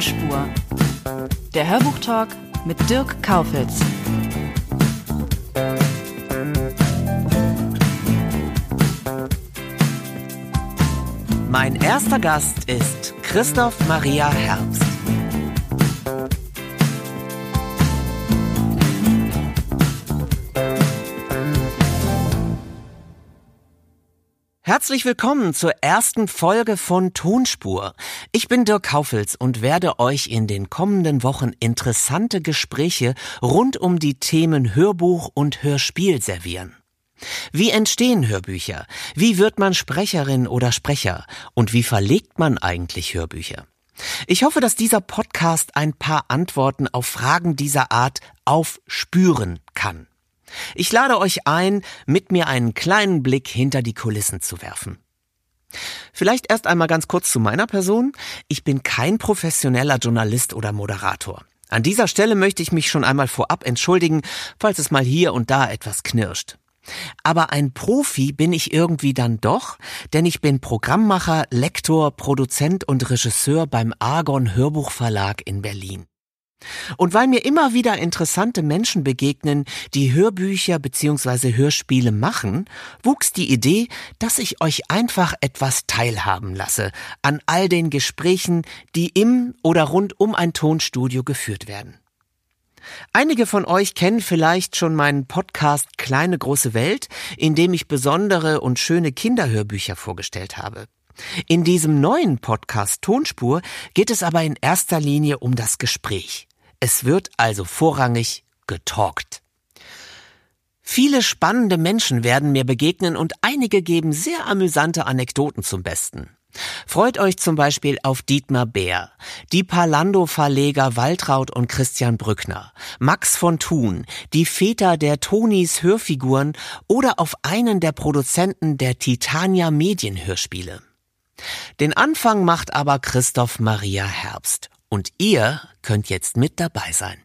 Tonspur. Der Hörbuchtalk mit Dirk Kaufitz. Mein erster Gast ist Christoph Maria Herbst. Herzlich willkommen zur ersten Folge von Tonspur. Ich bin Dirk Kaufels und werde euch in den kommenden Wochen interessante Gespräche rund um die Themen Hörbuch und Hörspiel servieren. Wie entstehen Hörbücher? Wie wird man Sprecherin oder Sprecher? Und wie verlegt man eigentlich Hörbücher? Ich hoffe, dass dieser Podcast ein paar Antworten auf Fragen dieser Art aufspüren kann. Ich lade euch ein, mit mir einen kleinen Blick hinter die Kulissen zu werfen. Vielleicht erst einmal ganz kurz zu meiner Person. Ich bin kein professioneller Journalist oder Moderator. An dieser Stelle möchte ich mich schon einmal vorab entschuldigen, falls es mal hier und da etwas knirscht. Aber ein Profi bin ich irgendwie dann doch, denn ich bin Programmmacher, Lektor, Produzent und Regisseur beim Argon Hörbuchverlag in Berlin. Und weil mir immer wieder interessante Menschen begegnen, die Hörbücher bzw. Hörspiele machen, wuchs die Idee, dass ich euch einfach etwas teilhaben lasse an all den Gesprächen, die im oder rund um ein Tonstudio geführt werden. Einige von euch kennen vielleicht schon meinen Podcast Kleine große Welt, in dem ich besondere und schöne Kinderhörbücher vorgestellt habe. In diesem neuen Podcast Tonspur geht es aber in erster Linie um das Gespräch. Es wird also vorrangig getalkt. Viele spannende Menschen werden mir begegnen und einige geben sehr amüsante Anekdoten zum Besten. Freut euch zum Beispiel auf Dietmar Bär, die Palando-Verleger Waltraud und Christian Brückner, Max von Thun, die Väter der Tonis Hörfiguren oder auf einen der Produzenten der Titania Medienhörspiele. Den Anfang macht aber Christoph Maria Herbst und ihr könnt jetzt mit dabei sein.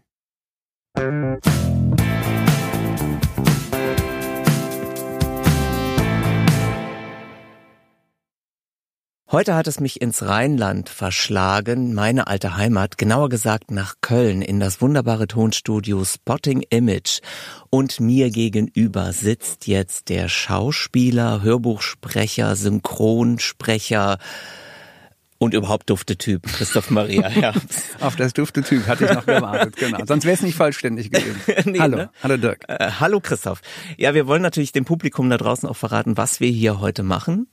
Heute hat es mich ins Rheinland verschlagen, meine alte Heimat, genauer gesagt nach Köln, in das wunderbare Tonstudio Spotting Image. Und mir gegenüber sitzt jetzt der Schauspieler, Hörbuchsprecher, Synchronsprecher, und überhaupt dufte Typ, Christoph Maria Herbst. Auf das dufte Typ hatte ich noch gewartet, genau. Sonst wäre es nicht vollständig gewesen. nee, hallo, ne? hallo Dirk. Äh, hallo Christoph. Ja, wir wollen natürlich dem Publikum da draußen auch verraten, was wir hier heute machen.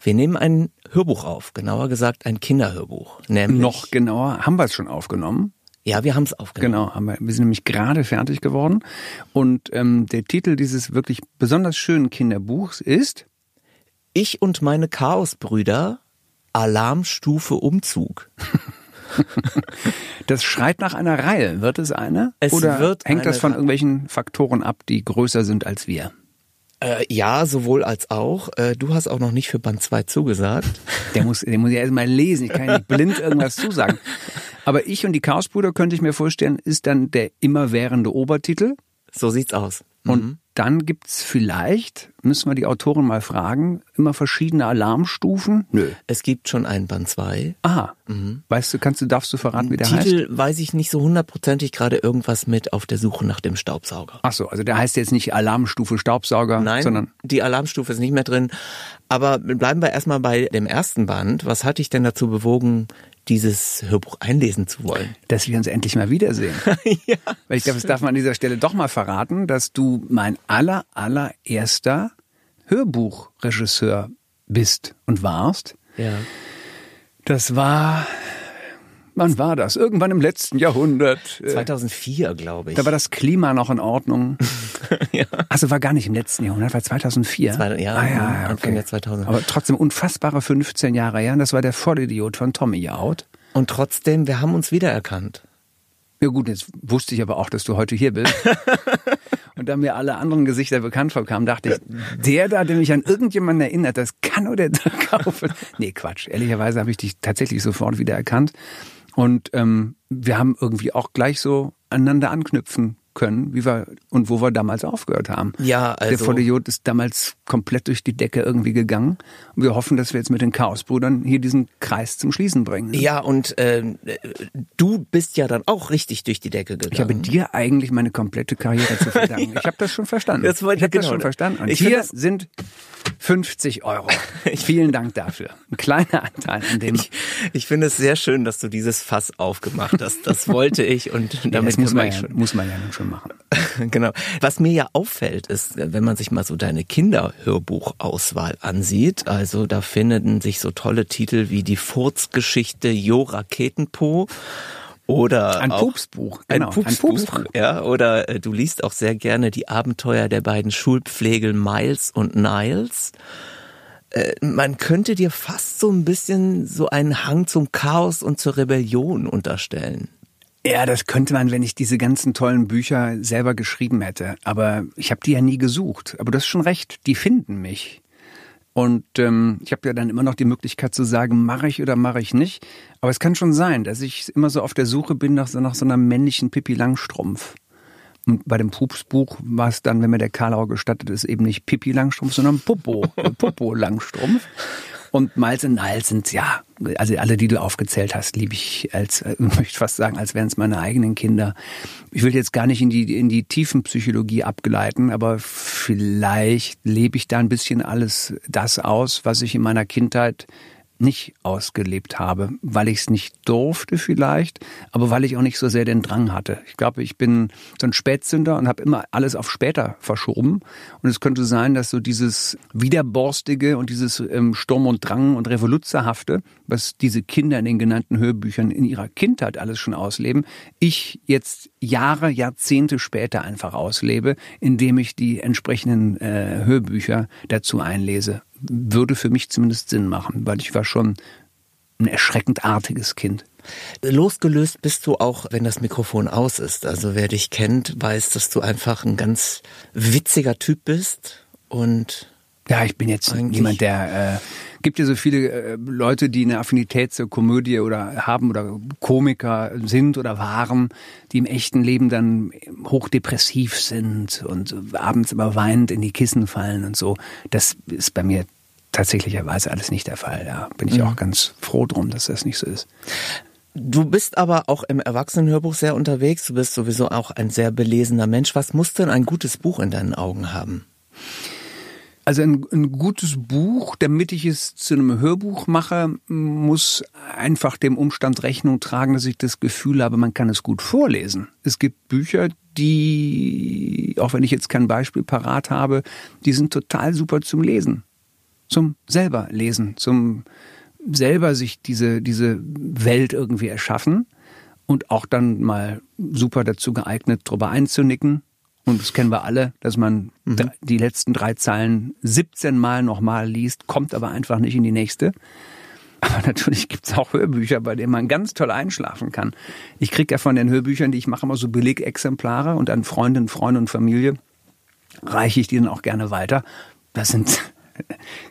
Wir nehmen ein Hörbuch auf, genauer gesagt ein Kinderhörbuch. Nämlich noch genauer, haben wir es schon aufgenommen? Ja, wir haben es aufgenommen. Genau, haben wir, wir sind nämlich gerade fertig geworden. Und ähm, der Titel dieses wirklich besonders schönen Kinderbuchs ist Ich und meine Chaosbrüder Alarmstufe Umzug. Das schreit nach einer Reihe. Wird es eine? Es Oder wird hängt das von Reihe. irgendwelchen Faktoren ab, die größer sind als wir? Äh, ja, sowohl als auch. Äh, du hast auch noch nicht für Band 2 zugesagt. Der muss, der muss ja erst mal lesen. Ich kann ja nicht blind irgendwas zusagen. Aber ich und die Chaosbrüder könnte ich mir vorstellen, ist dann der immerwährende Obertitel. So sieht's aus. Und dann gibt's vielleicht, müssen wir die Autoren mal fragen, immer verschiedene Alarmstufen? Nö. Es gibt schon einen Band 2. Aha. Weißt du, kannst du, darfst du verraten, wie der heißt? Titel weiß ich nicht so hundertprozentig gerade irgendwas mit auf der Suche nach dem Staubsauger. Ach so, also der heißt jetzt nicht Alarmstufe Staubsauger, Nein, sondern die Alarmstufe ist nicht mehr drin. Aber bleiben wir erstmal bei dem ersten Band. Was hat dich denn dazu bewogen, dieses Hörbuch einlesen zu wollen? dass wir uns endlich mal wiedersehen. ja. Weil ich glaube, das darf man an dieser Stelle doch mal verraten, dass du mein aller, allererster Hörbuchregisseur bist und warst. Ja. Das war Wann war das? Irgendwann im letzten Jahrhundert. Äh, 2004, glaube ich. Da war das Klima noch in Ordnung. ja. Also war gar nicht im letzten Jahrhundert, war 2004. Zwei, ja, ah, ja, Anfang okay. der 2000. Aber trotzdem unfassbare 15 Jahre her. Und das war der Vollidiot von Tommy Out. Und trotzdem, wir haben uns wiedererkannt. Ja gut, jetzt wusste ich aber auch, dass du heute hier bist. Und da mir alle anderen Gesichter bekannt vorkamen, dachte ich, der da, der mich an irgendjemanden erinnert, das kann nur der Dirk Kaufel. Nee, Quatsch. Ehrlicherweise habe ich dich tatsächlich sofort wieder erkannt. Und ähm, wir haben irgendwie auch gleich so aneinander anknüpfen können, wie wir und wo wir damals aufgehört haben. Ja, Der also Vollidiot ist damals komplett durch die Decke irgendwie gegangen. Und wir hoffen, dass wir jetzt mit den Chaosbrüdern hier diesen Kreis zum Schließen bringen. ja, und äh, du bist ja dann auch richtig durch die Decke gegangen. Ich habe dir eigentlich meine komplette Karriere zu verdanken. Ich habe das schon verstanden. Das wollte- ich habe das genau. schon verstanden. Und Ich hier das- sind 50 Euro. Vielen Dank dafür. Ein kleiner Anteil an dem. Ich, ich finde es sehr schön, dass du dieses Fass aufgemacht hast. Das wollte ich und damit das muss man, ja, schon. muss man ja nun schon machen. Genau. Was mir ja auffällt, ist, wenn man sich mal so deine Kinderhörbuchauswahl ansieht, also da finden sich so tolle Titel wie die Furzgeschichte Jo Raketenpo oder Ein Pupsbuch, genau, ein Pupsbuch. ja, oder äh, du liest auch sehr gerne die Abenteuer der beiden Schulpflegel Miles und Niles. Äh, Man könnte dir fast so ein bisschen so einen Hang zum Chaos und zur Rebellion unterstellen. Ja, das könnte man, wenn ich diese ganzen tollen Bücher selber geschrieben hätte. Aber ich habe die ja nie gesucht. Aber du hast schon recht, die finden mich. Und ähm, ich habe ja dann immer noch die Möglichkeit zu sagen, mache ich oder mache ich nicht. Aber es kann schon sein, dass ich immer so auf der Suche bin nach so, nach so einer männlichen Pippi Langstrumpf. Und bei dem Pupsbuch war es dann, wenn mir der Karlauer gestattet ist, eben nicht Pippi Langstrumpf, sondern Popo, Popo Langstrumpf. Und Miles und Niles sind, ja, also alle, die du aufgezählt hast, liebe ich als, äh, möchte fast sagen, als wären es meine eigenen Kinder. Ich will jetzt gar nicht in die, in die Tiefenpsychologie abgleiten, aber vielleicht lebe ich da ein bisschen alles das aus, was ich in meiner Kindheit nicht ausgelebt habe, weil ich es nicht durfte vielleicht, aber weil ich auch nicht so sehr den Drang hatte. Ich glaube, ich bin so ein Spätzünder und habe immer alles auf später verschoben. Und es könnte sein, dass so dieses Widerborstige und dieses ähm, Sturm und Drang und Revoluzerhafte, was diese Kinder in den genannten Hörbüchern in ihrer Kindheit alles schon ausleben, ich jetzt Jahre, Jahrzehnte später einfach auslebe, indem ich die entsprechenden äh, Hörbücher dazu einlese würde für mich zumindest Sinn machen, weil ich war schon ein erschreckend artiges Kind. Losgelöst bist du auch, wenn das Mikrofon aus ist. Also wer dich kennt, weiß, dass du einfach ein ganz witziger Typ bist und Ja, ich bin jetzt niemand, der äh, gibt ja so viele äh, Leute, die eine Affinität zur Komödie oder haben oder Komiker sind oder waren, die im echten Leben dann hochdepressiv sind und abends immer weinend in die Kissen fallen und so. Das ist bei mir tatsächlicherweise alles nicht der Fall. Da bin ich auch ganz froh drum, dass das nicht so ist. Du bist aber auch im Erwachsenenhörbuch sehr unterwegs. Du bist sowieso auch ein sehr belesener Mensch. Was muss denn ein gutes Buch in deinen Augen haben? Also ein, ein gutes Buch, damit ich es zu einem Hörbuch mache, muss einfach dem Umstand Rechnung tragen, dass ich das Gefühl habe, man kann es gut vorlesen. Es gibt Bücher, die, auch wenn ich jetzt kein Beispiel parat habe, die sind total super zum Lesen. Zum selber lesen, zum selber sich diese, diese Welt irgendwie erschaffen und auch dann mal super dazu geeignet, drüber einzunicken. Und das kennen wir alle, dass man d- die letzten drei Zeilen 17 Mal nochmal liest, kommt aber einfach nicht in die nächste. Aber natürlich gibt's auch Hörbücher, bei denen man ganz toll einschlafen kann. Ich krieg ja von den Hörbüchern, die ich mache, immer so Billigexemplare und an Freundinnen, Freunde und Familie reiche ich die dann auch gerne weiter. Das sind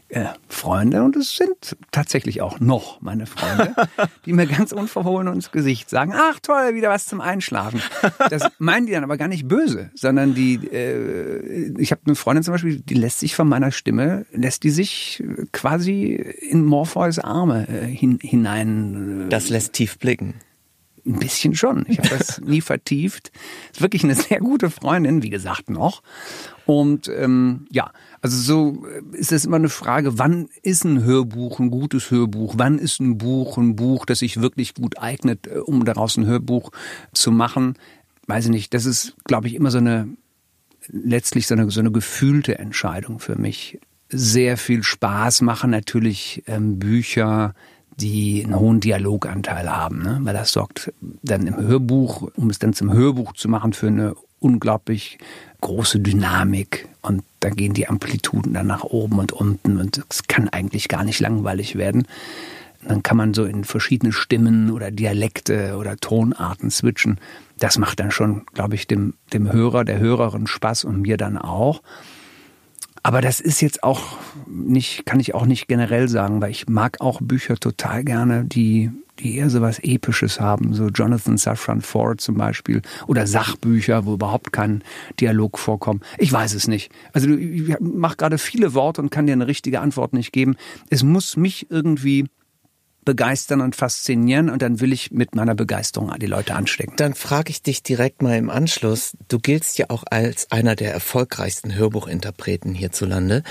äh, Freunde und es sind tatsächlich auch noch meine Freunde, die mir ganz unverhohlen ins Gesicht sagen, ach toll, wieder was zum Einschlafen. Das meinen die dann aber gar nicht böse, sondern die, äh, ich habe eine Freundin zum Beispiel, die lässt sich von meiner Stimme, lässt die sich quasi in Morpheus Arme äh, hin, hinein äh, Das lässt tief blicken. ein bisschen schon. Ich habe das nie vertieft. Ist wirklich eine sehr gute Freundin, wie gesagt, noch. Und ähm, ja, also so äh, ist es immer eine Frage, wann ist ein Hörbuch ein gutes Hörbuch? Wann ist ein Buch ein Buch, das sich wirklich gut eignet, äh, um daraus ein Hörbuch zu machen? Weiß ich nicht. Das ist, glaube ich, immer so eine letztlich so eine, so eine gefühlte Entscheidung für mich. Sehr viel Spaß machen natürlich ähm, Bücher, die einen hohen Dialoganteil haben, ne? weil das sorgt dann im Hörbuch, um es dann zum Hörbuch zu machen, für eine unglaublich große Dynamik und da gehen die Amplituden dann nach oben und unten und es kann eigentlich gar nicht langweilig werden. Dann kann man so in verschiedene Stimmen oder Dialekte oder Tonarten switchen. Das macht dann schon, glaube ich, dem, dem Hörer, der Hörerin Spaß und mir dann auch. Aber das ist jetzt auch nicht, kann ich auch nicht generell sagen, weil ich mag auch Bücher total gerne, die, die eher so was Episches haben, so Jonathan Safran Foer zum Beispiel oder Sachbücher, wo überhaupt kein Dialog vorkommt. Ich weiß es nicht. Also ich mache gerade viele Worte und kann dir eine richtige Antwort nicht geben. Es muss mich irgendwie begeistern und faszinieren und dann will ich mit meiner Begeisterung die Leute anstecken. Dann frage ich dich direkt mal im Anschluss. Du giltst ja auch als einer der erfolgreichsten Hörbuchinterpreten hierzulande.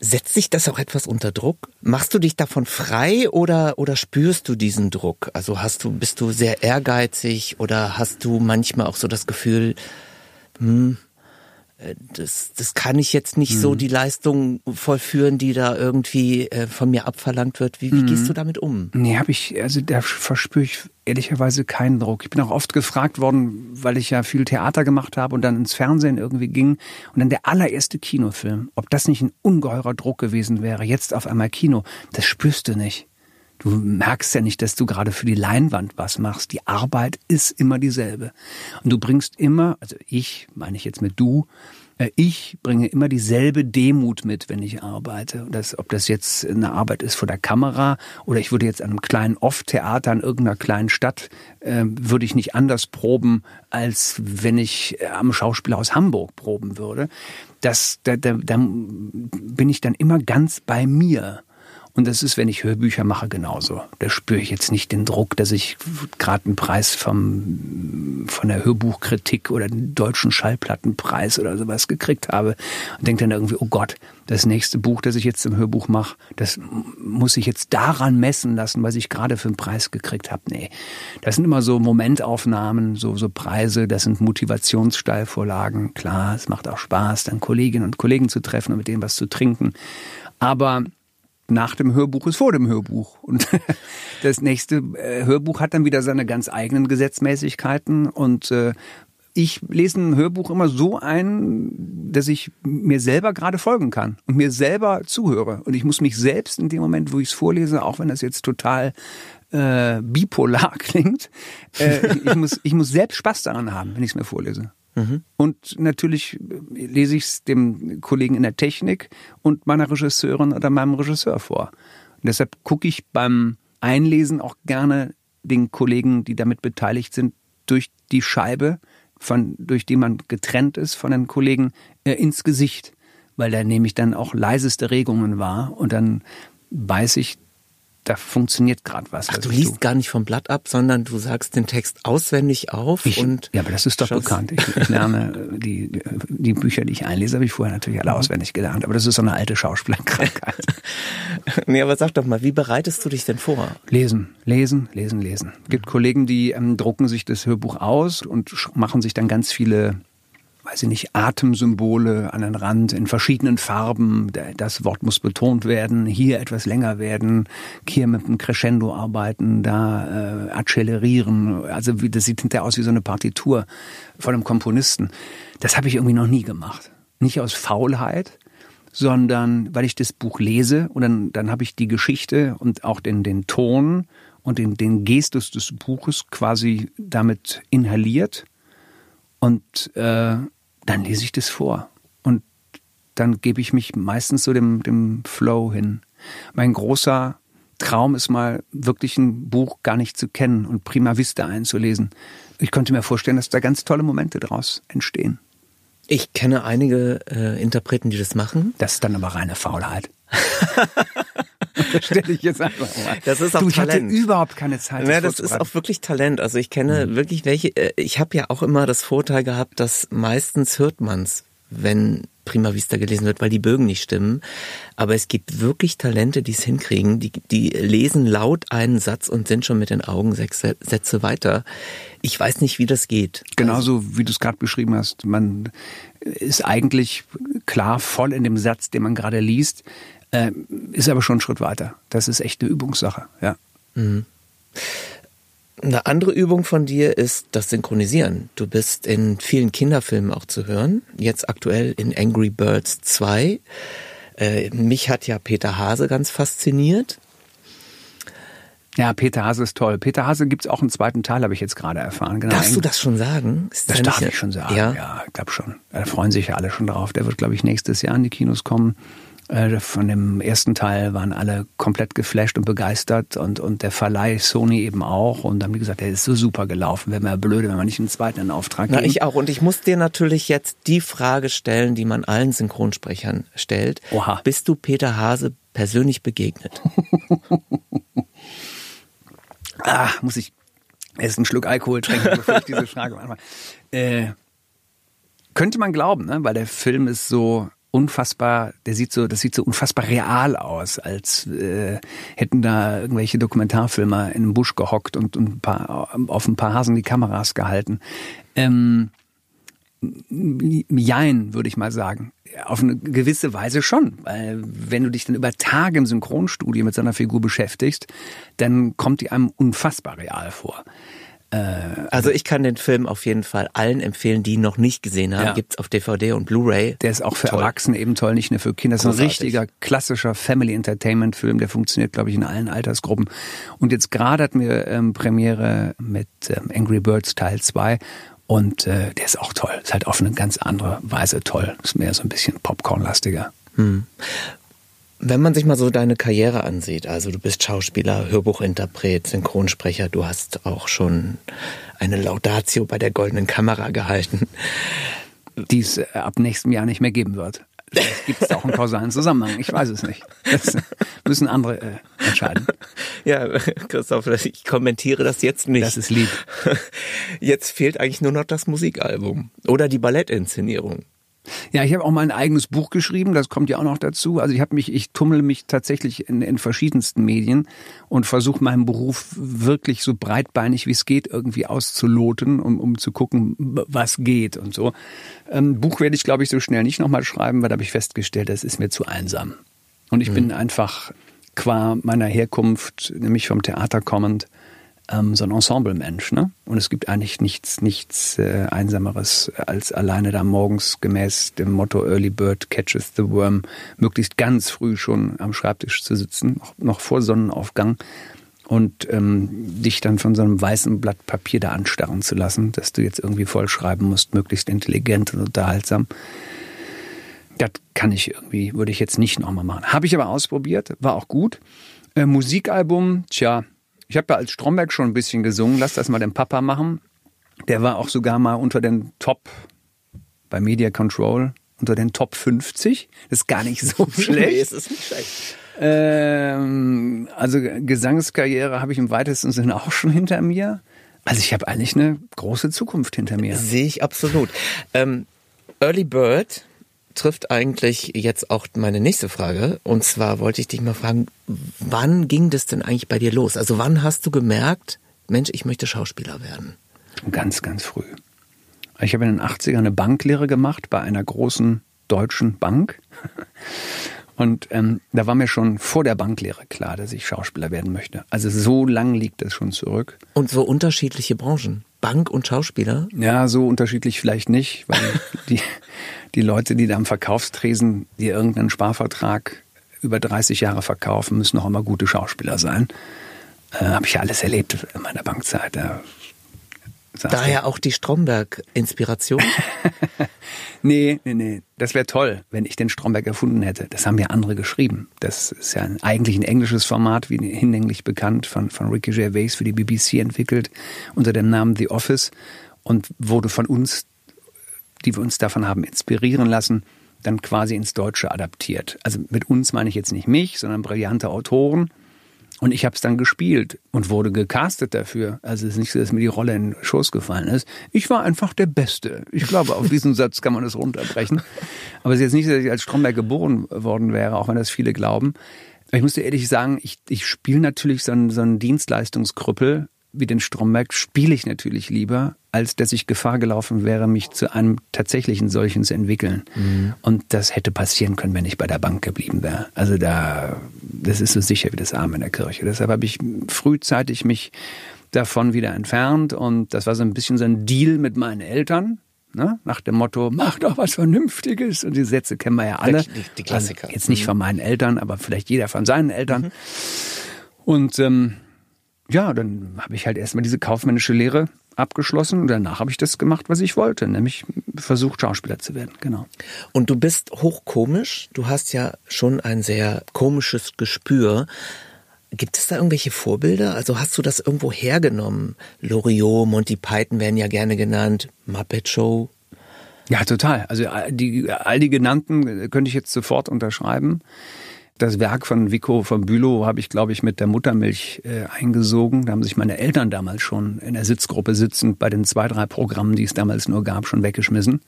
Setzt sich das auch etwas unter Druck? Machst du dich davon frei oder, oder spürst du diesen Druck? Also hast du, bist du sehr ehrgeizig oder hast du manchmal auch so das Gefühl, hm, das, das kann ich jetzt nicht mhm. so die Leistung vollführen, die da irgendwie äh, von mir abverlangt wird. Wie, wie mhm. gehst du damit um? Nee, habe ich, also da verspüre ich ehrlicherweise keinen Druck. Ich bin auch oft gefragt worden, weil ich ja viel Theater gemacht habe und dann ins Fernsehen irgendwie ging und dann der allererste Kinofilm, ob das nicht ein ungeheurer Druck gewesen wäre, jetzt auf einmal Kino, das spürst du nicht. Du merkst ja nicht, dass du gerade für die Leinwand was machst. Die Arbeit ist immer dieselbe. Und du bringst immer, also ich, meine ich jetzt mit du, äh, ich bringe immer dieselbe Demut mit, wenn ich arbeite. Das, ob das jetzt eine Arbeit ist vor der Kamera oder ich würde jetzt an einem kleinen Off-Theater in irgendeiner kleinen Stadt, äh, würde ich nicht anders proben, als wenn ich am Schauspielhaus Hamburg proben würde. Das, da, da, da bin ich dann immer ganz bei mir. Und das ist, wenn ich Hörbücher mache, genauso. Da spüre ich jetzt nicht den Druck, dass ich gerade einen Preis vom, von der Hörbuchkritik oder den deutschen Schallplattenpreis oder sowas gekriegt habe und denke dann irgendwie, oh Gott, das nächste Buch, das ich jetzt im Hörbuch mache, das muss ich jetzt daran messen lassen, was ich gerade für einen Preis gekriegt habe. Nee, das sind immer so Momentaufnahmen, so, so Preise, das sind Motivationssteilvorlagen. Klar, es macht auch Spaß, dann Kolleginnen und Kollegen zu treffen und mit denen was zu trinken. Aber nach dem Hörbuch ist vor dem Hörbuch. Und das nächste äh, Hörbuch hat dann wieder seine ganz eigenen Gesetzmäßigkeiten. Und äh, ich lese ein Hörbuch immer so ein, dass ich mir selber gerade folgen kann und mir selber zuhöre. Und ich muss mich selbst in dem Moment, wo ich es vorlese, auch wenn das jetzt total äh, bipolar klingt, äh, ich, muss, ich muss selbst Spaß daran haben, wenn ich es mir vorlese. Mhm. Und natürlich lese ich es dem Kollegen in der Technik und meiner Regisseurin oder meinem Regisseur vor. Und deshalb gucke ich beim Einlesen auch gerne den Kollegen, die damit beteiligt sind, durch die Scheibe, von, durch die man getrennt ist von den Kollegen, äh, ins Gesicht. Weil da nehme ich dann auch leiseste Regungen wahr und dann weiß ich, da funktioniert gerade was. Ach, du liest du. gar nicht vom Blatt ab, sondern du sagst den Text auswendig auf ich, und ja, aber das ist doch bekannt. Ich, ich lerne die, die Bücher, die ich einlese, habe ich vorher natürlich alle mhm. auswendig gelernt, aber das ist so eine alte Schauspielerkrankheit. nee, aber sag doch mal, wie bereitest du dich denn vor? Lesen, lesen, lesen, lesen. Es gibt Kollegen, die ähm, drucken sich das Hörbuch aus und machen sich dann ganz viele weiß ich nicht, Atemsymbole an den Rand in verschiedenen Farben. Das Wort muss betont werden, hier etwas länger werden, hier mit einem Crescendo arbeiten, da äh, accelerieren. Also wie, das sieht hinterher aus wie so eine Partitur von einem Komponisten. Das habe ich irgendwie noch nie gemacht. Nicht aus Faulheit, sondern weil ich das Buch lese und dann, dann habe ich die Geschichte und auch den, den Ton und den, den Gestus des Buches quasi damit inhaliert und äh, dann lese ich das vor. Und dann gebe ich mich meistens so dem, dem Flow hin. Mein großer Traum ist mal wirklich ein Buch gar nicht zu kennen und prima vista einzulesen. Ich könnte mir vorstellen, dass da ganz tolle Momente daraus entstehen. Ich kenne einige äh, Interpreten, die das machen. Das ist dann aber reine Faulheit. das stelle ich jetzt einfach mal. Das ist auch du, ich Talent. hatte überhaupt keine Zeit. Ja, das ist auch wirklich Talent. Also ich kenne mhm. wirklich welche. Äh, ich habe ja auch immer das Vorteil gehabt, dass meistens hört man's, wenn Prima Vista gelesen wird, weil die Bögen nicht stimmen. Aber es gibt wirklich Talente, die es hinkriegen. Die, die lesen laut einen Satz und sind schon mit den Augen sechs Sätze weiter. Ich weiß nicht, wie das geht. Genauso wie du es gerade beschrieben hast. Man ist eigentlich klar voll in dem Satz, den man gerade liest. Äh, ist aber schon ein Schritt weiter. Das ist echt eine Übungssache, ja. Eine andere Übung von dir ist das Synchronisieren. Du bist in vielen Kinderfilmen auch zu hören. Jetzt aktuell in Angry Birds 2. Äh, mich hat ja Peter Hase ganz fasziniert. Ja, Peter Hase ist toll. Peter Hase gibt's auch einen zweiten Teil, habe ich jetzt gerade erfahren. Genau. Darfst du das schon sagen? Ist Das da darf ich schon sagen. Ja. Ja, ich glaube schon. Da freuen sich ja alle schon drauf. Der wird, glaube ich, nächstes Jahr in die Kinos kommen. Äh, Von dem ersten Teil waren alle komplett geflasht und begeistert und, und der Verleih Sony eben auch. Und dann haben die gesagt, der ist so super gelaufen. Wäre mir blöde, wenn wir nicht einen zweiten in Auftrag Na, geben. ich auch. Und ich muss dir natürlich jetzt die Frage stellen, die man allen Synchronsprechern stellt. Oha. Bist du Peter Hase persönlich begegnet? Ah, muss ich erst einen Schluck Alkohol trinken, bevor ich diese Frage mache. Äh, könnte man glauben, ne? weil der Film ist so unfassbar, der sieht so, das sieht so unfassbar real aus, als äh, hätten da irgendwelche Dokumentarfilmer in einem Busch gehockt und, und ein paar, auf ein paar Hasen die Kameras gehalten. Ähm, Jein, würde ich mal sagen. Auf eine gewisse Weise schon. Weil wenn du dich dann über Tage im Synchronstudio mit so einer Figur beschäftigst, dann kommt die einem unfassbar real vor. Also ich kann den Film auf jeden Fall allen empfehlen, die ihn noch nicht gesehen haben. Ja. Gibt's auf DVD und Blu-ray. Der ist auch für Toll. Erwachsene eben toll, nicht nur für Kinder. Das ist ein richtiger, klassischer Family Entertainment Film. Der funktioniert, glaube ich, in allen Altersgruppen. Und jetzt gerade hatten wir ähm, Premiere mit ähm, Angry Birds Teil 2. Und äh, der ist auch toll. Ist halt auf eine ganz andere Weise toll. Ist mehr so ein bisschen Popcorn-lastiger. Wenn man sich mal so deine Karriere ansieht, also du bist Schauspieler, Hörbuchinterpret, Synchronsprecher, du hast auch schon eine Laudatio bei der Goldenen Kamera gehalten. die es äh, ab nächstem Jahr nicht mehr geben wird. Vielleicht gibt es auch einen kausalen Zusammenhang. Ich weiß es nicht. Das müssen andere äh, entscheiden. Ja, Christoph, ich kommentiere das jetzt nicht. Das ist lieb. Jetzt fehlt eigentlich nur noch das Musikalbum oder die Ballettinszenierung. Ja, ich habe auch mal ein eigenes Buch geschrieben, das kommt ja auch noch dazu. Also ich habe mich, ich tummel mich tatsächlich in, in verschiedensten Medien und versuche meinen Beruf wirklich so breitbeinig wie es geht irgendwie auszuloten, um, um zu gucken, was geht und so. Ähm, Buch werde ich, glaube ich, so schnell nicht nochmal schreiben, weil da habe ich festgestellt, das ist mir zu einsam. Und ich bin einfach qua meiner Herkunft, nämlich vom Theater kommend, ähm, so ein Ensemblemensch, ne? Und es gibt eigentlich nichts, nichts äh, Einsameres, als alleine da morgens gemäß dem Motto Early Bird catches the worm, möglichst ganz früh schon am Schreibtisch zu sitzen, noch, noch vor Sonnenaufgang und ähm, dich dann von so einem weißen Blatt Papier da anstarren zu lassen, dass du jetzt irgendwie vollschreiben musst, möglichst intelligent und unterhaltsam. Das kann ich irgendwie, würde ich jetzt nicht nochmal machen. Habe ich aber ausprobiert, war auch gut. Äh, Musikalbum, tja, ich habe ja als Stromberg schon ein bisschen gesungen, lass das mal den Papa machen. Der war auch sogar mal unter den Top bei Media Control, unter den Top 50. Das ist gar nicht so schlecht. es ist nicht schlecht. Ähm, also Gesangskarriere habe ich im weitesten Sinne auch schon hinter mir. Also ich habe eigentlich eine große Zukunft hinter mir. Sehe ich absolut. Ähm, Early Bird trifft eigentlich jetzt auch meine nächste Frage. Und zwar wollte ich dich mal fragen, wann ging das denn eigentlich bei dir los? Also wann hast du gemerkt, Mensch, ich möchte Schauspieler werden? Ganz, ganz früh. Ich habe in den 80ern eine Banklehre gemacht bei einer großen deutschen Bank. Und ähm, da war mir schon vor der Banklehre klar, dass ich Schauspieler werden möchte. Also so lang liegt das schon zurück. Und so unterschiedliche Branchen. Bank und Schauspieler. Ja, so unterschiedlich vielleicht nicht, weil die, die Leute, die da am Verkaufstresen dir irgendeinen Sparvertrag über 30 Jahre verkaufen, müssen auch immer gute Schauspieler sein. Äh, Habe ich ja alles erlebt in meiner Bankzeit. Da Daher auch die Stromberg-Inspiration. Nee, nee, nee. Das wäre toll, wenn ich den Stromberg erfunden hätte. Das haben ja andere geschrieben. Das ist ja ein, eigentlich ein englisches Format, wie hinlänglich bekannt, von, von Ricky Gervais für die BBC entwickelt, unter dem Namen The Office und wurde von uns, die wir uns davon haben inspirieren lassen, dann quasi ins Deutsche adaptiert. Also mit uns meine ich jetzt nicht mich, sondern brillante Autoren. Und ich habe es dann gespielt und wurde gecastet dafür. Also es ist nicht so, dass mir die Rolle in den Schoß gefallen ist. Ich war einfach der Beste. Ich glaube, auf diesen Satz kann man das runterbrechen. Aber es ist jetzt nicht so, dass ich als Stromberg geboren worden wäre, auch wenn das viele glauben. Ich muss dir ehrlich sagen, ich, ich spiele natürlich so einen, so einen Dienstleistungskrüppel, wie den Stromberg spiele ich natürlich lieber, als dass ich Gefahr gelaufen wäre, mich zu einem tatsächlichen solchen zu entwickeln. Mhm. Und das hätte passieren können, wenn ich bei der Bank geblieben wäre. Also da, das ist so sicher wie das Arm in der Kirche. Deshalb habe ich frühzeitig mich davon wieder entfernt und das war so ein bisschen so ein Deal mit meinen Eltern. Ne? Nach dem Motto, mach doch was Vernünftiges. Und die Sätze kennen wir ja alle. Die, die Klassiker. Also jetzt nicht von meinen Eltern, aber vielleicht jeder von seinen Eltern. Mhm. Und ähm, ja, dann habe ich halt erstmal diese kaufmännische Lehre abgeschlossen und danach habe ich das gemacht, was ich wollte, nämlich versucht, Schauspieler zu werden, genau. Und du bist hochkomisch, du hast ja schon ein sehr komisches Gespür. Gibt es da irgendwelche Vorbilder? Also hast du das irgendwo hergenommen? Loriot, Monty Python werden ja gerne genannt, Muppet Show. Ja, total. Also die, all die genannten könnte ich jetzt sofort unterschreiben. Das Werk von Vico von Bülow habe ich, glaube ich, mit der Muttermilch äh, eingesogen. Da haben sich meine Eltern damals schon in der Sitzgruppe sitzend bei den zwei, drei Programmen, die es damals nur gab, schon weggeschmissen.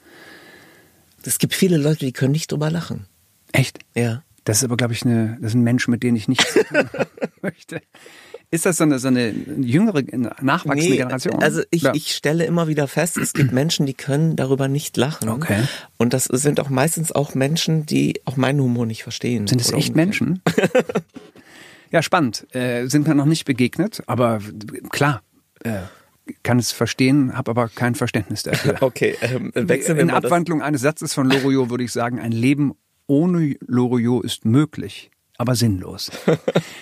Es gibt viele Leute, die können nicht drüber lachen. Echt? Ja. Das ist aber, glaube ich, eine, das sind Menschen, mit denen ich nicht möchte. Ist das so eine, so eine jüngere, nachwachsende nee, Generation? Also ich, ja. ich stelle immer wieder fest, es gibt Menschen, die können darüber nicht lachen. Okay. Und das sind auch meistens auch Menschen, die auch meinen Humor nicht verstehen. Sind es echt Menschen? ja, spannend. Äh, sind mir noch nicht begegnet, aber klar. Äh, kann es verstehen, habe aber kein Verständnis dafür. Okay, ähm, wechseln wir In Abwandlung eines Satzes von Loriot würde ich sagen, ein Leben ohne Loriot ist möglich aber sinnlos.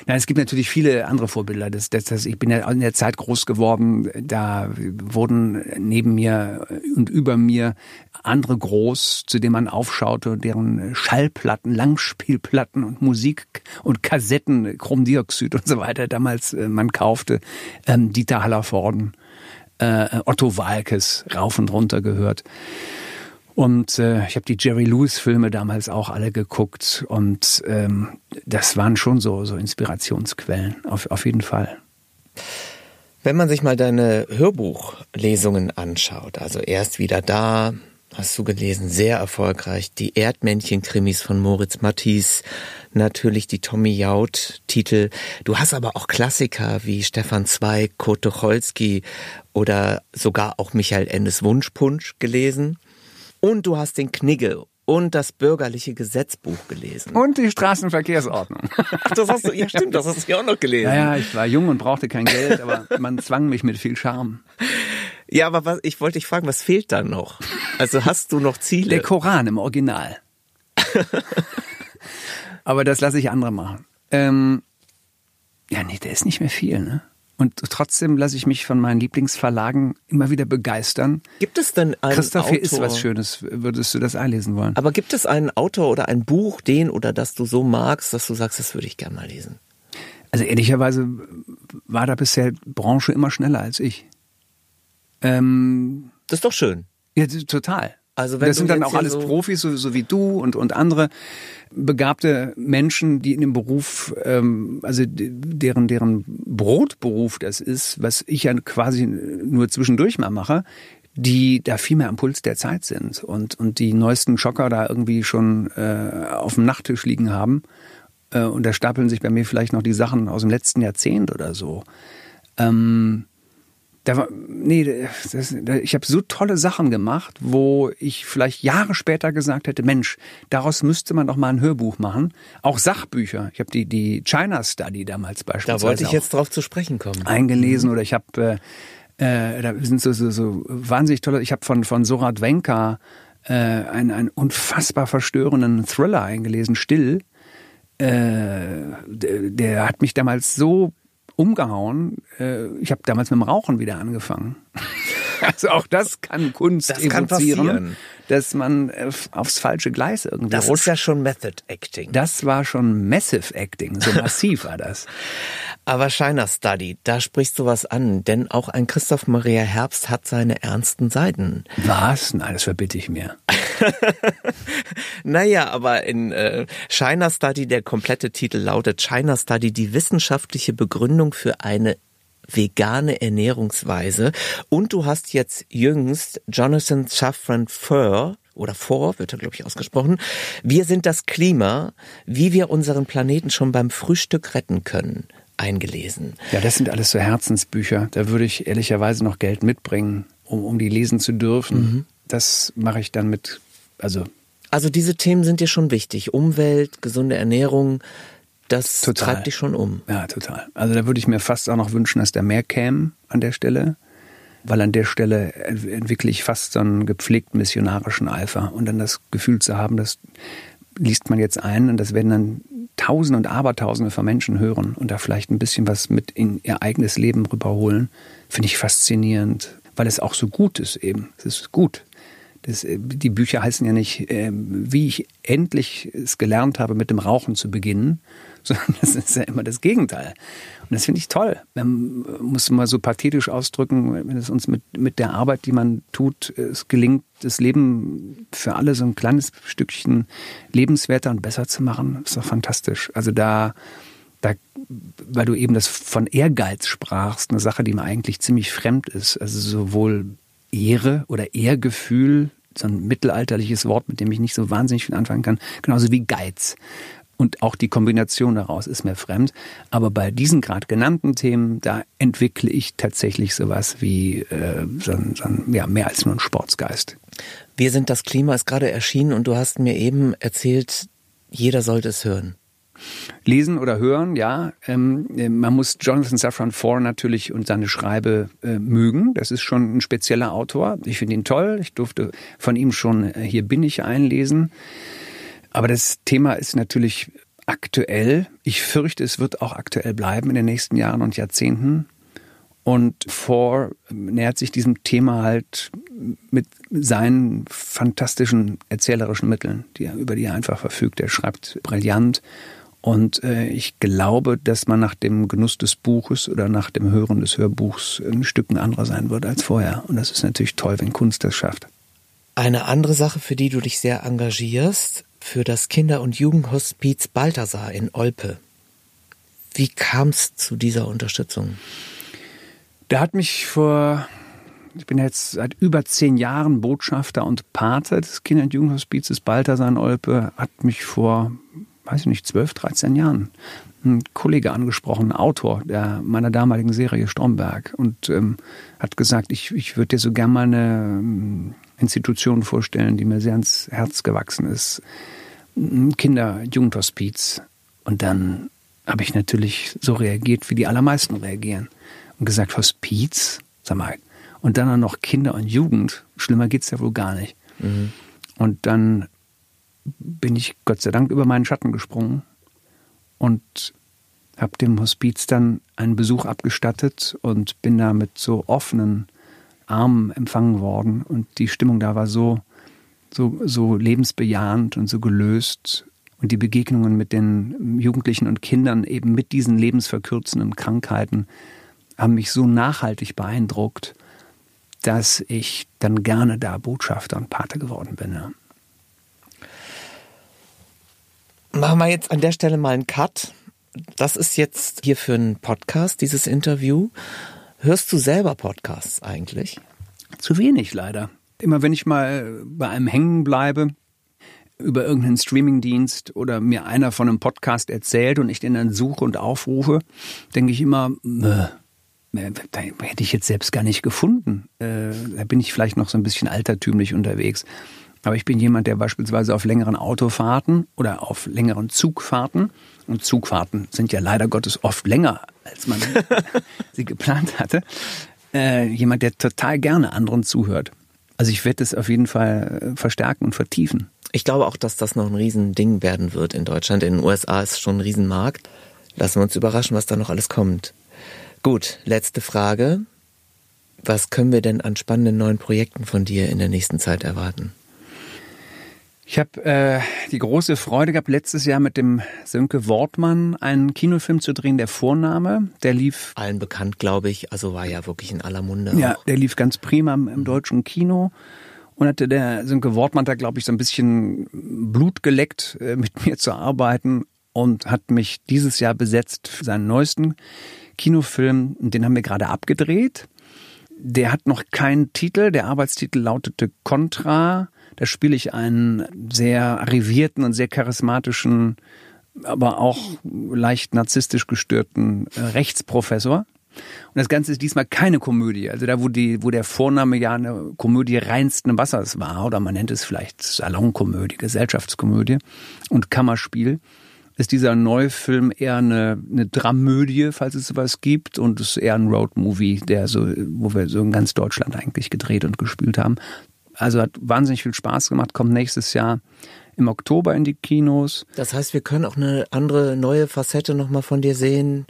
Nein, es gibt natürlich viele andere Vorbilder. Das, das, das, ich bin ja in der Zeit groß geworden, da wurden neben mir und über mir andere groß, zu denen man aufschaute, deren Schallplatten, Langspielplatten und Musik und Kassetten, Chromdioxid und so weiter damals äh, man kaufte. Ähm, Dieter Hallervorden, äh, Otto Walkes rauf und runter gehört. Und äh, ich habe die Jerry Lewis-Filme damals auch alle geguckt und ähm, das waren schon so, so Inspirationsquellen, auf, auf jeden Fall. Wenn man sich mal deine Hörbuchlesungen anschaut, also erst wieder da, hast du gelesen, sehr erfolgreich, die Erdmännchen-Krimis von Moritz Mattis, natürlich die Tommy Jaud-Titel. Du hast aber auch Klassiker wie Stefan Zweig, Kurt Tucholsky oder sogar auch Michael Endes Wunschpunsch gelesen. Und du hast den Knigge und das bürgerliche Gesetzbuch gelesen. Und die Straßenverkehrsordnung. Ach, das hast du, ja stimmt, das hast du ja auch noch gelesen. Ja, ja, ich war jung und brauchte kein Geld, aber man zwang mich mit viel Charme. Ja, aber was, ich wollte dich fragen, was fehlt dann noch? Also hast du noch Ziele? Der Koran im Original. aber das lasse ich andere machen. Ähm, ja, nee, der ist nicht mehr viel, ne? Und trotzdem lasse ich mich von meinen Lieblingsverlagen immer wieder begeistern. Gibt es denn einen Christoph, hier ist was Schönes. Würdest du das einlesen wollen? Aber gibt es einen Autor oder ein Buch, den oder das du so magst, dass du sagst, das würde ich gerne mal lesen? Also ehrlicherweise war da bisher Branche immer schneller als ich. Ähm, das ist doch schön. Ja, total. Also wenn das sind dann auch alles so Profis, so, so, wie du und, und andere begabte Menschen, die in dem Beruf, ähm, also deren, deren Brotberuf das ist, was ich ja quasi nur zwischendurch mal mache, die da viel mehr am Puls der Zeit sind und, und die neuesten Schocker da irgendwie schon äh, auf dem Nachttisch liegen haben. Äh, und da stapeln sich bei mir vielleicht noch die Sachen aus dem letzten Jahrzehnt oder so. Ähm, da war, nee, das, ich habe so tolle Sachen gemacht, wo ich vielleicht Jahre später gesagt hätte, Mensch, daraus müsste man doch mal ein Hörbuch machen. Auch Sachbücher. Ich habe die, die China Study damals beispielsweise. Da wollte ich jetzt drauf zu sprechen kommen. Eingelesen mhm. oder ich habe, äh, äh, da sind so, so, so wahnsinnig tolle, ich habe von, von Sorat Wenka äh, einen, einen unfassbar verstörenden Thriller eingelesen, Still. Äh, der, der hat mich damals so umgehauen. Äh, ich habe damals mit dem Rauchen wieder angefangen. Also auch das kann Kunst das kann passieren. dass man äh, aufs falsche Gleis irgendwie Das rutscht. ist ja schon Method Acting. Das war schon Massive Acting, so massiv war das. Aber Shiner Study, da sprichst du was an, denn auch ein Christoph Maria Herbst hat seine ernsten Seiten. Was? Nein, das verbitte ich mir. naja, aber in äh, China Study, der komplette Titel lautet China Study, die wissenschaftliche Begründung für eine vegane Ernährungsweise. Und du hast jetzt jüngst Jonathan Safran Foer oder vor, wird er, glaube ich, ausgesprochen. Wir sind das Klima, wie wir unseren Planeten schon beim Frühstück retten können. eingelesen. Ja, das sind alles so Herzensbücher. Da würde ich ehrlicherweise noch Geld mitbringen, um, um die lesen zu dürfen. Mhm. Das mache ich dann mit, also. Also diese Themen sind dir schon wichtig. Umwelt, gesunde Ernährung, das total. treibt dich schon um. Ja, total. Also da würde ich mir fast auch noch wünschen, dass da mehr käme an der Stelle. Weil an der Stelle entwickle ich fast so einen gepflegten missionarischen Eifer und dann das Gefühl zu haben, das liest man jetzt ein und das werden dann Tausende und Abertausende von Menschen hören und da vielleicht ein bisschen was mit in ihr eigenes Leben rüberholen, finde ich faszinierend, weil es auch so gut ist eben. Es ist gut. Das, äh, die Bücher heißen ja nicht, äh, wie ich endlich es gelernt habe, mit dem Rauchen zu beginnen, sondern das ist ja immer das Gegenteil. Und das finde ich toll. Man muss mal so pathetisch ausdrücken, wenn es uns mit, mit der Arbeit, die man tut, es gelingt, das Leben für alle so ein kleines Stückchen lebenswerter und besser zu machen, ist doch fantastisch. Also da, da, weil du eben das von Ehrgeiz sprachst, eine Sache, die mir eigentlich ziemlich fremd ist. Also sowohl Ehre oder Ehrgefühl, so ein mittelalterliches Wort, mit dem ich nicht so wahnsinnig viel anfangen kann, genauso wie Geiz. Und auch die Kombination daraus ist mir fremd. Aber bei diesen gerade genannten Themen, da entwickle ich tatsächlich sowas wie äh, so, so, ja, mehr als nur ein Sportsgeist. Wir sind das Klima ist gerade erschienen und du hast mir eben erzählt, jeder sollte es hören. Lesen oder hören, ja. Ähm, man muss Jonathan Safran Foer natürlich und seine Schreibe äh, mögen. Das ist schon ein spezieller Autor. Ich finde ihn toll. Ich durfte von ihm schon äh, Hier bin ich einlesen. Aber das Thema ist natürlich aktuell. Ich fürchte, es wird auch aktuell bleiben in den nächsten Jahren und Jahrzehnten. Und Four nähert sich diesem Thema halt mit seinen fantastischen erzählerischen Mitteln, die er, über die er einfach verfügt. Er schreibt brillant. Und äh, ich glaube, dass man nach dem Genuss des Buches oder nach dem Hören des Hörbuchs ein Stück ein anderer sein wird als vorher. Und das ist natürlich toll, wenn Kunst das schafft. Eine andere Sache, für die du dich sehr engagierst, für das Kinder- und Jugendhospiz Balthasar in Olpe. Wie kam es zu dieser Unterstützung? Der hat mich vor, ich bin jetzt seit über zehn Jahren Botschafter und Pate des Kinder- und Jugendhospizes Balthasar in Olpe, hat mich vor, weiß ich nicht, zwölf, dreizehn Jahren ein Kollege angesprochen, ein Autor der meiner damaligen Serie Stromberg und ähm, hat gesagt, ich, ich würde dir so gern mal eine ähm, Institution vorstellen, die mir sehr ans Herz gewachsen ist. Kinder-Jugendhospiz. Und dann habe ich natürlich so reagiert, wie die allermeisten reagieren. Und gesagt, Hospiz? Sag mal. Und dann auch noch Kinder und Jugend. Schlimmer geht's ja wohl gar nicht. Mhm. Und dann bin ich Gott sei Dank über meinen Schatten gesprungen und habe dem Hospiz dann einen Besuch abgestattet und bin da mit so offenen Armen empfangen worden. Und die Stimmung da war so so, so lebensbejahend und so gelöst. Und die Begegnungen mit den Jugendlichen und Kindern eben mit diesen lebensverkürzenden Krankheiten haben mich so nachhaltig beeindruckt, dass ich dann gerne da Botschafter und Pate geworden bin. Ja. Machen wir jetzt an der Stelle mal einen Cut. Das ist jetzt hier für einen Podcast, dieses Interview. Hörst du selber Podcasts eigentlich? Zu wenig leider. Immer wenn ich mal bei einem hängen bleibe, über irgendeinen Streamingdienst oder mir einer von einem Podcast erzählt und ich den dann suche und aufrufe, denke ich immer, äh, da hätte ich jetzt selbst gar nicht gefunden. Äh, da bin ich vielleicht noch so ein bisschen altertümlich unterwegs. Aber ich bin jemand, der beispielsweise auf längeren Autofahrten oder auf längeren Zugfahrten, und Zugfahrten sind ja leider Gottes oft länger, als man sie geplant hatte, äh, jemand, der total gerne anderen zuhört. Also ich werde es auf jeden Fall äh, verstärken und vertiefen. Ich glaube auch, dass das noch ein Riesending werden wird in Deutschland. In den USA ist es schon ein Riesenmarkt. Lassen wir uns überraschen, was da noch alles kommt. Gut, letzte Frage. Was können wir denn an spannenden neuen Projekten von dir in der nächsten Zeit erwarten? Ich habe äh, die große Freude gehabt, letztes Jahr mit dem Sönke Wortmann einen Kinofilm zu drehen, der Vorname. Der lief. Allen bekannt, glaube ich. Also war ja wirklich in aller Munde. Ja, auch. der lief ganz prima im, im deutschen Kino. Und hatte der Sönke Wortmann da, glaube ich, so ein bisschen Blut geleckt, äh, mit mir zu arbeiten und hat mich dieses Jahr besetzt für seinen neuesten Kinofilm. Den haben wir gerade abgedreht. Der hat noch keinen Titel. Der Arbeitstitel lautete Contra da spiele ich einen sehr arrivierten und sehr charismatischen aber auch leicht narzisstisch gestörten äh, Rechtsprofessor. Und das Ganze ist diesmal keine Komödie. Also da, wo, die, wo der Vorname ja eine Komödie reinsten Wassers war, oder man nennt es vielleicht Salonkomödie, Gesellschaftskomödie und Kammerspiel, ist dieser neue Film eher eine, eine Dramödie, falls es sowas gibt, und es ist eher ein Roadmovie, der so, wo wir so in ganz Deutschland eigentlich gedreht und gespielt haben. Also hat wahnsinnig viel Spaß gemacht, kommt nächstes Jahr im Oktober in die Kinos. Das heißt, wir können auch eine andere, neue Facette nochmal von dir sehen.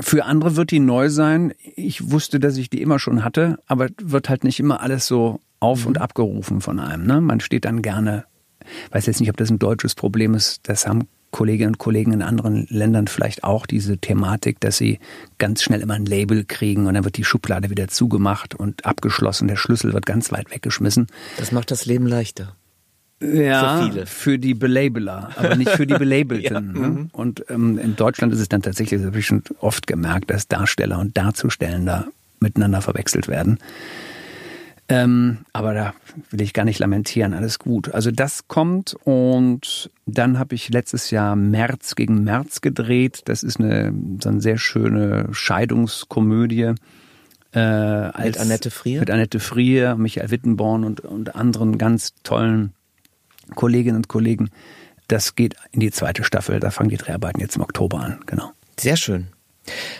Für andere wird die neu sein. Ich wusste, dass ich die immer schon hatte, aber wird halt nicht immer alles so auf mhm. und abgerufen von einem. Ne? Man steht dann gerne, weiß jetzt nicht, ob das ein deutsches Problem ist, das haben Kolleginnen und Kollegen in anderen Ländern vielleicht auch diese Thematik, dass sie ganz schnell immer ein Label kriegen und dann wird die Schublade wieder zugemacht und abgeschlossen, der Schlüssel wird ganz weit weggeschmissen. Das macht das Leben leichter. Ja, für, viele. für die Belabeler, aber nicht für die Belabelten. ja, ne? Mhm. Und ähm, in Deutschland ist es dann tatsächlich, das habe ich schon oft gemerkt, dass Darsteller und Darzustellender miteinander verwechselt werden. Ähm, aber da will ich gar nicht lamentieren, alles gut. Also das kommt und dann habe ich letztes Jahr März gegen März gedreht. Das ist eine, so eine sehr schöne Scheidungskomödie. Äh, als, mit Annette Frier? Mit Annette Frier, Michael Wittenborn und, und anderen ganz tollen Kolleginnen und Kollegen. Das geht in die zweite Staffel. Da fangen die Dreharbeiten jetzt im Oktober an. Genau. Sehr schön.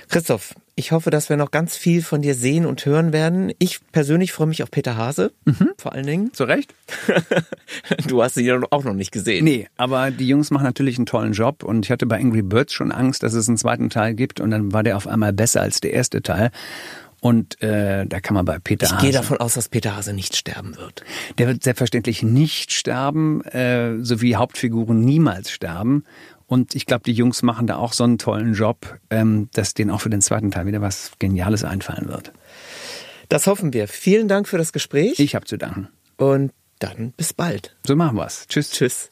Christoph, ich hoffe, dass wir noch ganz viel von dir sehen und hören werden. Ich persönlich freue mich auf Peter Hase, mhm. vor allen Dingen. Zu Recht. du hast ihn auch noch nicht gesehen. Nee, aber die Jungs machen natürlich einen tollen Job und ich hatte bei Angry Birds schon Angst, dass es einen zweiten Teil gibt und dann war der auf einmal besser als der erste Teil. Und äh, da kann man bei Peter ich Hase. Ich gehe davon aus, dass Peter Hase nicht sterben wird. Der wird selbstverständlich nicht sterben, äh, so wie Hauptfiguren niemals sterben. Und ich glaube, die Jungs machen da auch so einen tollen Job, ähm, dass denen auch für den zweiten Teil wieder was Geniales einfallen wird. Das hoffen wir. Vielen Dank für das Gespräch. Ich habe zu danken. Und dann bis bald. So machen wir's. Tschüss. Tschüss.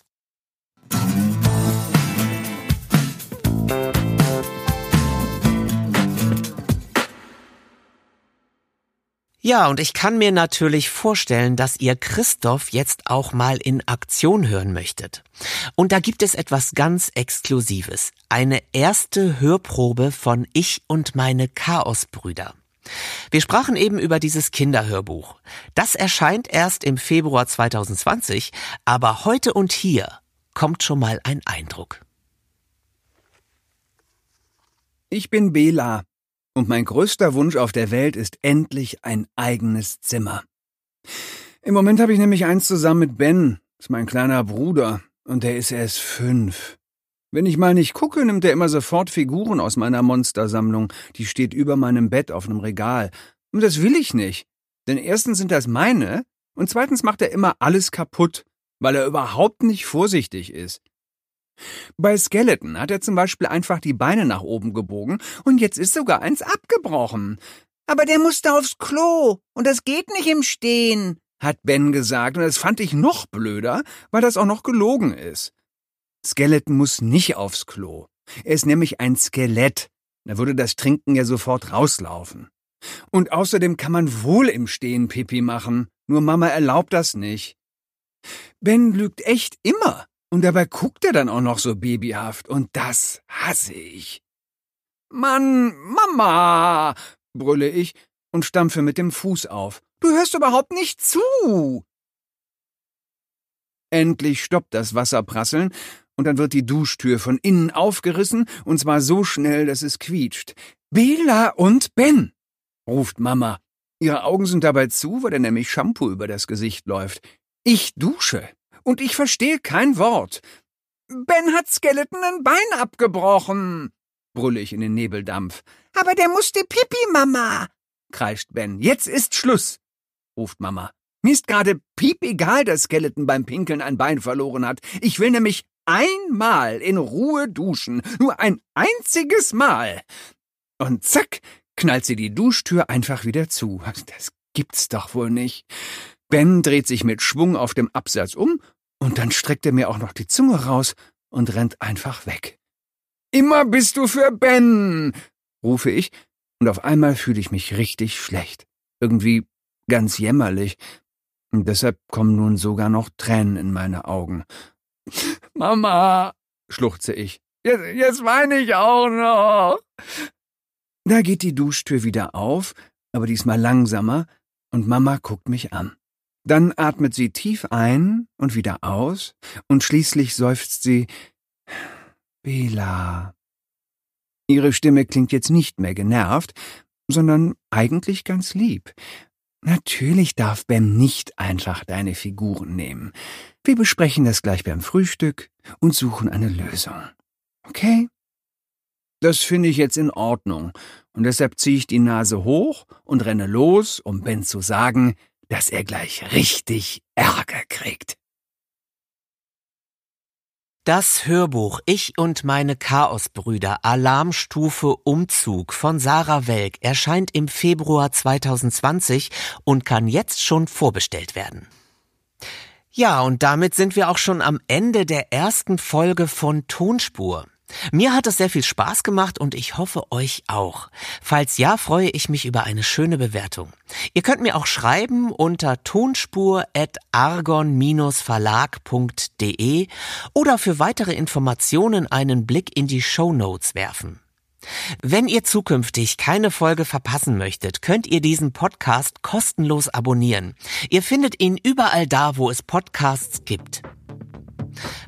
Ja, und ich kann mir natürlich vorstellen, dass ihr Christoph jetzt auch mal in Aktion hören möchtet. Und da gibt es etwas ganz Exklusives. Eine erste Hörprobe von Ich und meine Chaosbrüder. Wir sprachen eben über dieses Kinderhörbuch. Das erscheint erst im Februar 2020, aber heute und hier kommt schon mal ein Eindruck. Ich bin Bela. Und mein größter Wunsch auf der Welt ist endlich ein eigenes Zimmer. Im Moment habe ich nämlich eins zusammen mit Ben, ist mein kleiner Bruder, und der ist erst fünf. Wenn ich mal nicht gucke, nimmt er immer sofort Figuren aus meiner Monstersammlung, die steht über meinem Bett auf einem Regal. Und das will ich nicht. Denn erstens sind das meine, und zweitens macht er immer alles kaputt, weil er überhaupt nicht vorsichtig ist. Bei Skeleton hat er zum Beispiel einfach die Beine nach oben gebogen und jetzt ist sogar eins abgebrochen. Aber der musste aufs Klo und das geht nicht im Stehen, hat Ben gesagt, und das fand ich noch blöder, weil das auch noch gelogen ist. Skeleton muss nicht aufs Klo. Er ist nämlich ein Skelett. Da würde das Trinken ja sofort rauslaufen. Und außerdem kann man wohl im Stehen Pipi machen, nur Mama erlaubt das nicht. Ben lügt echt immer. Und dabei guckt er dann auch noch so babyhaft, und das hasse ich. Mann, Mama, brülle ich und stampfe mit dem Fuß auf. Du hörst überhaupt nicht zu. Endlich stoppt das Wasserprasseln, und dann wird die Duschtür von innen aufgerissen, und zwar so schnell, dass es quietscht. Bela und Ben, ruft Mama. Ihre Augen sind dabei zu, weil er nämlich Shampoo über das Gesicht läuft. Ich dusche und ich verstehe kein Wort. Ben hat Skeleton ein Bein abgebrochen, brülle ich in den Nebeldampf. Aber der musste Pipi, Mama, kreischt Ben. Jetzt ist Schluss, ruft Mama. Mir ist gerade piep egal, dass Skeleton beim Pinkeln ein Bein verloren hat. Ich will nämlich einmal in Ruhe duschen. Nur ein einziges Mal. Und zack, knallt sie die Duschtür einfach wieder zu. Das gibt's doch wohl nicht. Ben dreht sich mit Schwung auf dem Absatz um und dann streckt er mir auch noch die Zunge raus und rennt einfach weg. Immer bist du für Ben, rufe ich, und auf einmal fühle ich mich richtig schlecht. Irgendwie ganz jämmerlich. Und deshalb kommen nun sogar noch Tränen in meine Augen. Mama, schluchze ich. Jetzt, jetzt weine ich auch noch. Da geht die Duschtür wieder auf, aber diesmal langsamer, und Mama guckt mich an. Dann atmet sie tief ein und wieder aus, und schließlich seufzt sie Bela. Ihre Stimme klingt jetzt nicht mehr genervt, sondern eigentlich ganz lieb. Natürlich darf Ben nicht einfach deine Figuren nehmen. Wir besprechen das gleich beim Frühstück und suchen eine Lösung. Okay? Das finde ich jetzt in Ordnung, und deshalb ziehe ich die Nase hoch und renne los, um Ben zu sagen, dass er gleich richtig Ärger kriegt. Das Hörbuch Ich und meine Chaosbrüder Alarmstufe Umzug von Sarah Welk erscheint im Februar 2020 und kann jetzt schon vorbestellt werden. Ja, und damit sind wir auch schon am Ende der ersten Folge von Tonspur. Mir hat es sehr viel Spaß gemacht und ich hoffe euch auch. Falls ja, freue ich mich über eine schöne Bewertung. Ihr könnt mir auch schreiben unter tonspur.argon-verlag.de oder für weitere Informationen einen Blick in die Show Notes werfen. Wenn ihr zukünftig keine Folge verpassen möchtet, könnt ihr diesen Podcast kostenlos abonnieren. Ihr findet ihn überall da, wo es Podcasts gibt.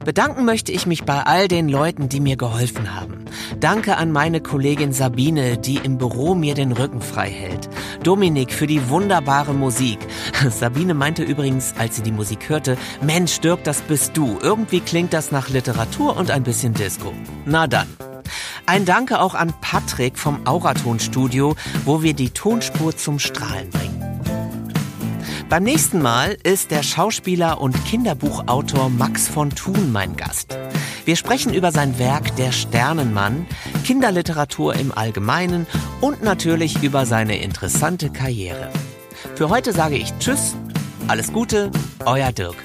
Bedanken möchte ich mich bei all den Leuten, die mir geholfen haben. Danke an meine Kollegin Sabine, die im Büro mir den Rücken frei hält. Dominik für die wunderbare Musik. Sabine meinte übrigens, als sie die Musik hörte, Mensch, Dirk, das bist du. Irgendwie klingt das nach Literatur und ein bisschen Disco. Na dann. Ein Danke auch an Patrick vom Auraton Studio, wo wir die Tonspur zum Strahlen bringen. Beim nächsten Mal ist der Schauspieler und Kinderbuchautor Max von Thun mein Gast. Wir sprechen über sein Werk Der Sternenmann, Kinderliteratur im Allgemeinen und natürlich über seine interessante Karriere. Für heute sage ich Tschüss, alles Gute, euer Dirk.